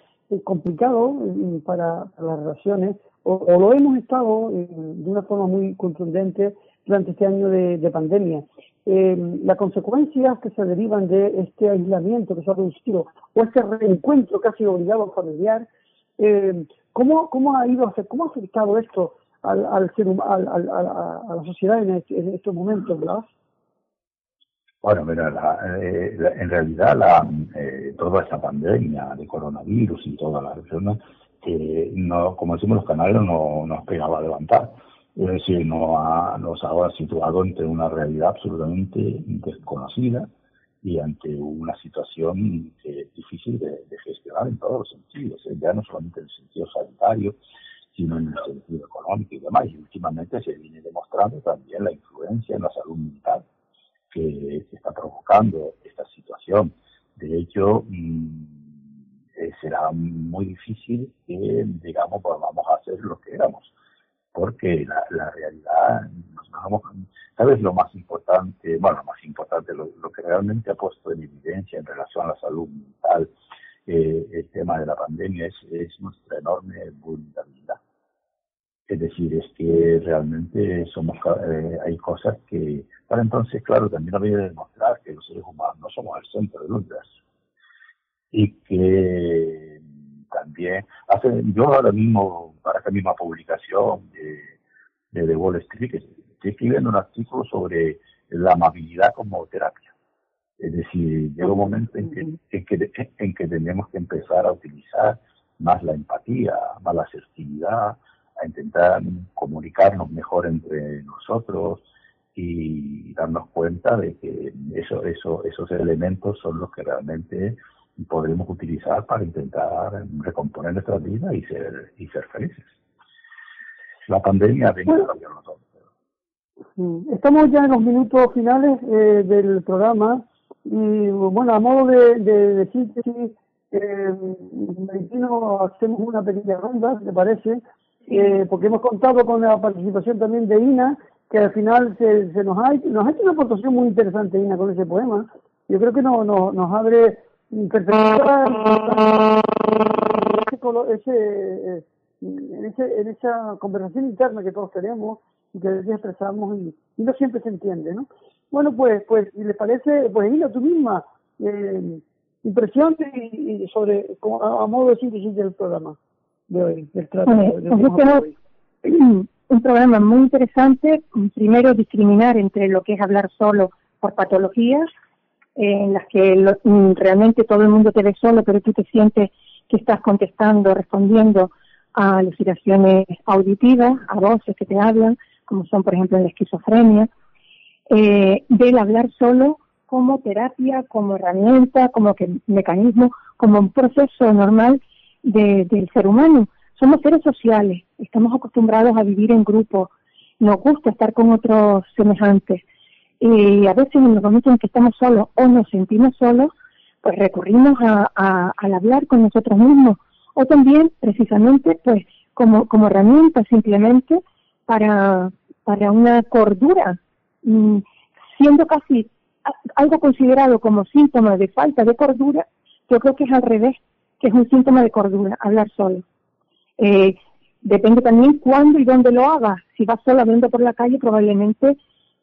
complicado eh, para, las relaciones, o, o, lo hemos estado eh, de una forma muy contundente durante este año de, de pandemia. Eh, las consecuencias que se derivan de este aislamiento que se ha producido, o este reencuentro casi obligado familiar, eh, ¿cómo, ¿cómo ha ido a cómo ha afectado esto al, ser al, a, a, la sociedad en, este, en estos momentos, Blas? Bueno, mira, la, eh, la, en realidad la, eh, toda esta pandemia de coronavirus y toda la región, eh, no, como decimos los canales, no nos pegaba a levantar. Es decir, no ha, nos ha situado ante una realidad absolutamente desconocida y ante una situación difícil de, de gestionar en todos los sentidos, ¿eh? ya no solamente en el sentido sanitario, sino en el sentido económico y demás. Y últimamente se viene demostrando también la influencia en la salud mental que, que está provocando esta situación. De hecho, mmm, eh, será muy difícil que, digamos, a hacer lo que éramos, porque la, realidad, nos vamos, ¿sabes lo más importante? Bueno, lo más importante, lo, que realmente ha puesto en evidencia en relación a la salud mental eh, el tema de la pandemia es nuestra enorme vulnerabilidad. Es decir, es que realmente somos eh, hay cosas que para entonces, claro, también había de demostrar que los seres humanos no somos el centro del universo y que también hace yo ahora mismo para esta misma publicación de, de The Wall Street estoy escribiendo un artículo sobre la amabilidad como terapia. Es decir, llega un momento en que, en que, en que tenemos que empezar a utilizar más la empatía, más la asertividad, a intentar comunicarnos mejor entre nosotros y darnos cuenta de que eso, eso, esos elementos son los que realmente podremos utilizar para intentar recomponer nuestra vida y ser, y ser felices. La pandemia ha venido a nosotros. Estamos ya en los minutos finales eh, del programa Y bueno, a modo de, de, de síntesis, eh, hacemos una pequeña ronda, ¿te parece? Eh, porque hemos contado con la participación también de Ina, que al final se, se nos, ha, hecho una aportación muy interesante, Ina, con ese poema. Yo creo que no, no, nos abre perspectiva ese, eh, en, ese, en esa conversación interna que todos tenemos y que expresamos y, y, no siempre se entiende, ¿no? Bueno, pues, pues, si les parece, pues Ina, tú misma, eh, impresión y, y sobre, a, a, modo de síntesis del programa de hoy, del trato. Bueno, del hoy. un programa muy interesante, primero discriminar entre lo que es hablar solo por patologías, eh, en las que lo, realmente todo el mundo te ve solo, pero tú te sientes que estás contestando, respondiendo a alucinaciones auditivas, a voces que te hablan, como son por ejemplo en la esquizofrenia, eh, del hablar solo como terapia, como herramienta, como que mecanismo, como un proceso normal de, del ser humano. Somos seres sociales, estamos acostumbrados a vivir en grupo, nos gusta estar con otros semejantes. Y a veces en los momentos en que estamos solos o nos sentimos solos, pues recurrimos a, al hablar con nosotros mismos. O también, precisamente, pues como, como herramienta simplemente para, para una cordura, mm, siendo casi algo considerado como síntoma de falta de cordura, yo creo que es al revés, que es un síntoma de cordura, hablar solo. Eh, depende también cuándo y dónde lo haga. Si vas solo hablando por la calle, probablemente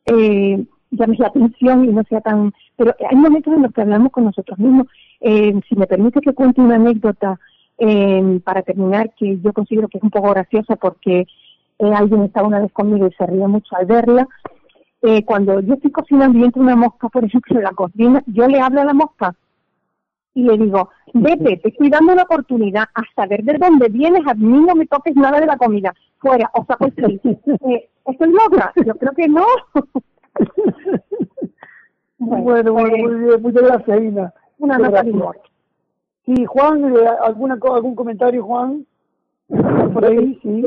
eh, llames la atención y no sea tan... Pero hay momentos en los que hablamos con nosotros mismos. Eh, si me permite que cuente una anécdota eh, para terminar, que yo considero que es un poco graciosa porque eh, alguien estaba una vez conmigo y se ría mucho al verla. Eh, cuando yo estoy cocinando y entra una mosca, por ejemplo, en la cocina, yo le hablo a la mosca y le digo, vete, te estoy dando una oportunidad a saber de dónde vienes, a mí no me toques nada de la comida, fuera, o saco el eh, ¿Estoy loca? Yo creo que no. bueno, bueno, pues, muy bien, muchas gracias, Ina. Una nota de gracias. humor. Sí, Juan, eh, ¿alguna, co- ¿algún comentario, Juan? Por ahí, sí.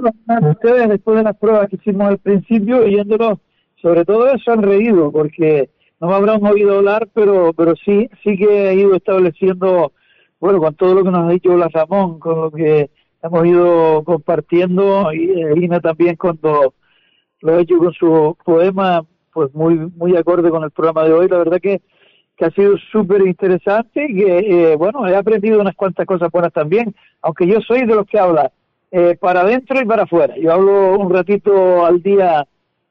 ustedes después de las pruebas que hicimos al principio, oyéndolos, sobre todo eso han reído, porque no me habrán oído hablar, pero pero sí sí que he ido estableciendo, bueno, con todo lo que nos ha dicho Blas Ramón, con lo que hemos ido compartiendo, y eh, Ina también cuando lo ha hecho con su poema, pues muy muy acorde con el programa de hoy, la verdad que que ha sido súper interesante y que, eh, bueno, he aprendido unas cuantas cosas buenas también, aunque yo soy de los que habla eh, para adentro y para afuera. Yo hablo un ratito al día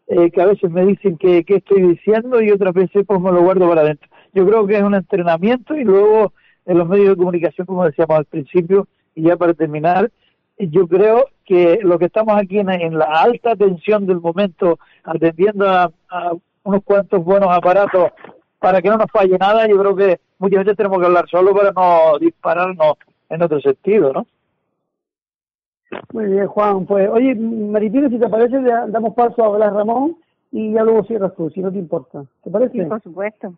eh, que a veces me dicen que, que estoy diciendo y otras veces pues me lo guardo para adentro. Yo creo que es un entrenamiento y luego en los medios de comunicación, como decíamos al principio, y ya para terminar, yo creo que lo que estamos aquí en, en la alta tensión del momento, atendiendo a, a unos cuantos buenos aparatos para que no nos falle nada, yo creo que muchas veces tenemos que hablar solo para no dispararnos en otro sentido, ¿no? Muy bien, Juan. Pues, oye, Maripino, si te parece, le damos paso a Blas Ramón y ya luego cierras tú, si no te importa. ¿Te parece? Sí, por supuesto.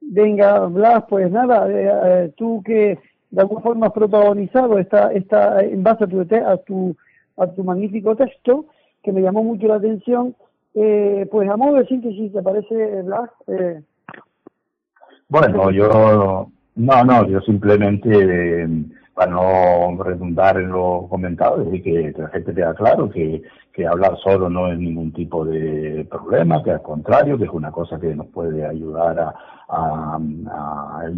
Venga, Blas, pues nada, eh, eh, tú que de alguna forma has protagonizado esta, esta, en base a tu, te- a tu, a tu magnífico texto, que me llamó mucho la atención, eh, pues a modo de síntesis, ¿te parece, Blas? Eh, Bueno, yo no, no, yo simplemente eh, para no redundar en lo comentado, decir que, la gente tenga claro que, hablar solo no es ningún tipo de problema, que al contrario, que es una cosa que nos puede ayudar a,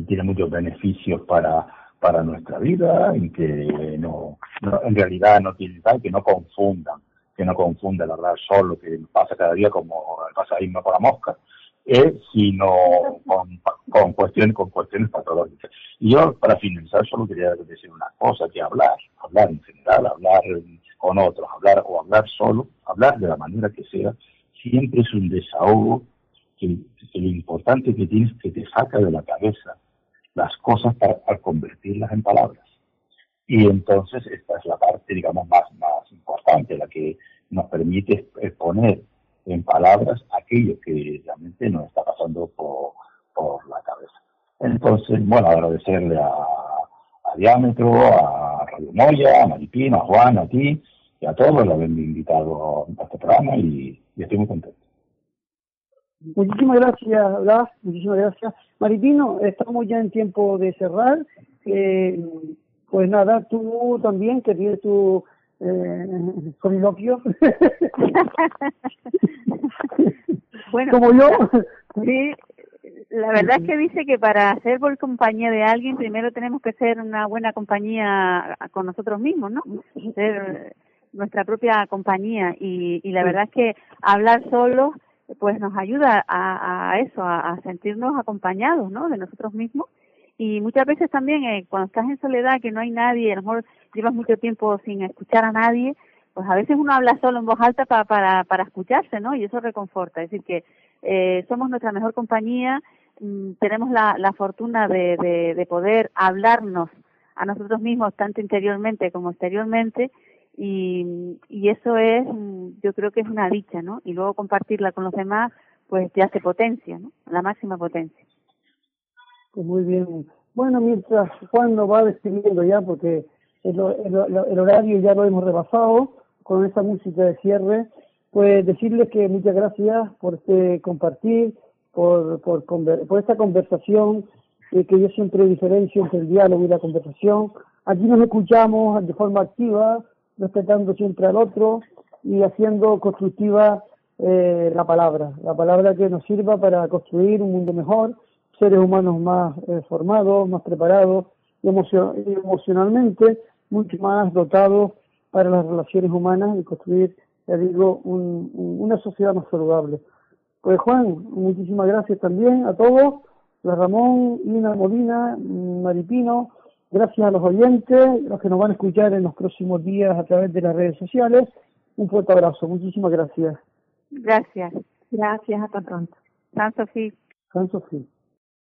tiene muchos beneficios para nuestra vida y que no, en realidad no tiene tal que no confundan que no confunda el hablar solo que pasa cada día como pasa ahí con la mosca eh, sino con, con cuestiones con cuestiones patológicas. Y yo, para finalizar, solo quería decir una cosa, que hablar, hablar en general, hablar con otros, hablar o hablar solo, hablar de la manera que sea, siempre es un desahogo que, lo importante que tienes que te saca de la cabeza las cosas para, para convertirlas en palabras. Y entonces esta es la parte, digamos, más, más importante, la que nos permite exponer en palabras aquello que realmente nos está pasando por, por la cabeza. Entonces, bueno, agradecerle a, a Diámetro, a Radio Moya, a Maripino, a Juan, a ti y a todos por haberme invitado a este programa y, y estoy muy contento. Muchísimas gracias, Blas. Muchísimas gracias. Maripino, estamos ya en tiempo de cerrar. Eh, pues nada, tú también, que tienes tu eh, soliloquio. Bueno, Como yo. Sí, la verdad es que dice que para ser por compañía de alguien primero tenemos que ser una buena compañía con nosotros mismos, ¿no? Ser nuestra propia compañía y, y la verdad es que hablar solo pues nos ayuda a, a eso, a, a sentirnos acompañados, ¿no? De nosotros mismos y muchas veces también eh, cuando estás en soledad que no hay nadie, a lo mejor llevas mucho tiempo sin escuchar a nadie, pues a veces uno habla solo en voz alta para para para escucharse, ¿no? Y eso reconforta, es decir que eh, somos nuestra mejor compañía, mm, tenemos la, la fortuna de, de, de poder hablarnos a nosotros mismos tanto interiormente como exteriormente y, y eso es, mm, yo creo que es una dicha, ¿no? Y luego compartirla con los demás, pues ya se potencia, ¿no? La máxima potencia. Pues muy bien. Bueno, mientras Juan nos va despidiendo ya, porque el, horario ya lo hemos rebasado con esta música de cierre, pues decirles que muchas gracias por este compartir, por, por, por esta conversación, eh, que yo siempre diferencio entre el diálogo y la conversación. Aquí nos escuchamos de forma activa, respetando siempre al otro y haciendo constructiva eh, la palabra, la palabra que nos sirva para construir un mundo mejor, seres humanos más eh, formados, más preparados y emocio- y emocionalmente mucho más dotados para las relaciones humanas y construir, ya digo, un- un- una sociedad más saludable. Pues Juan, muchísimas gracias también a todos, a Ramón, Ina Molina, Maripino, gracias a los oyentes, los que nos van a escuchar en los próximos días a través de las redes sociales. Un fuerte abrazo, muchísimas gracias. Gracias. Gracias, hasta pronto. San Sofía. San Sofía.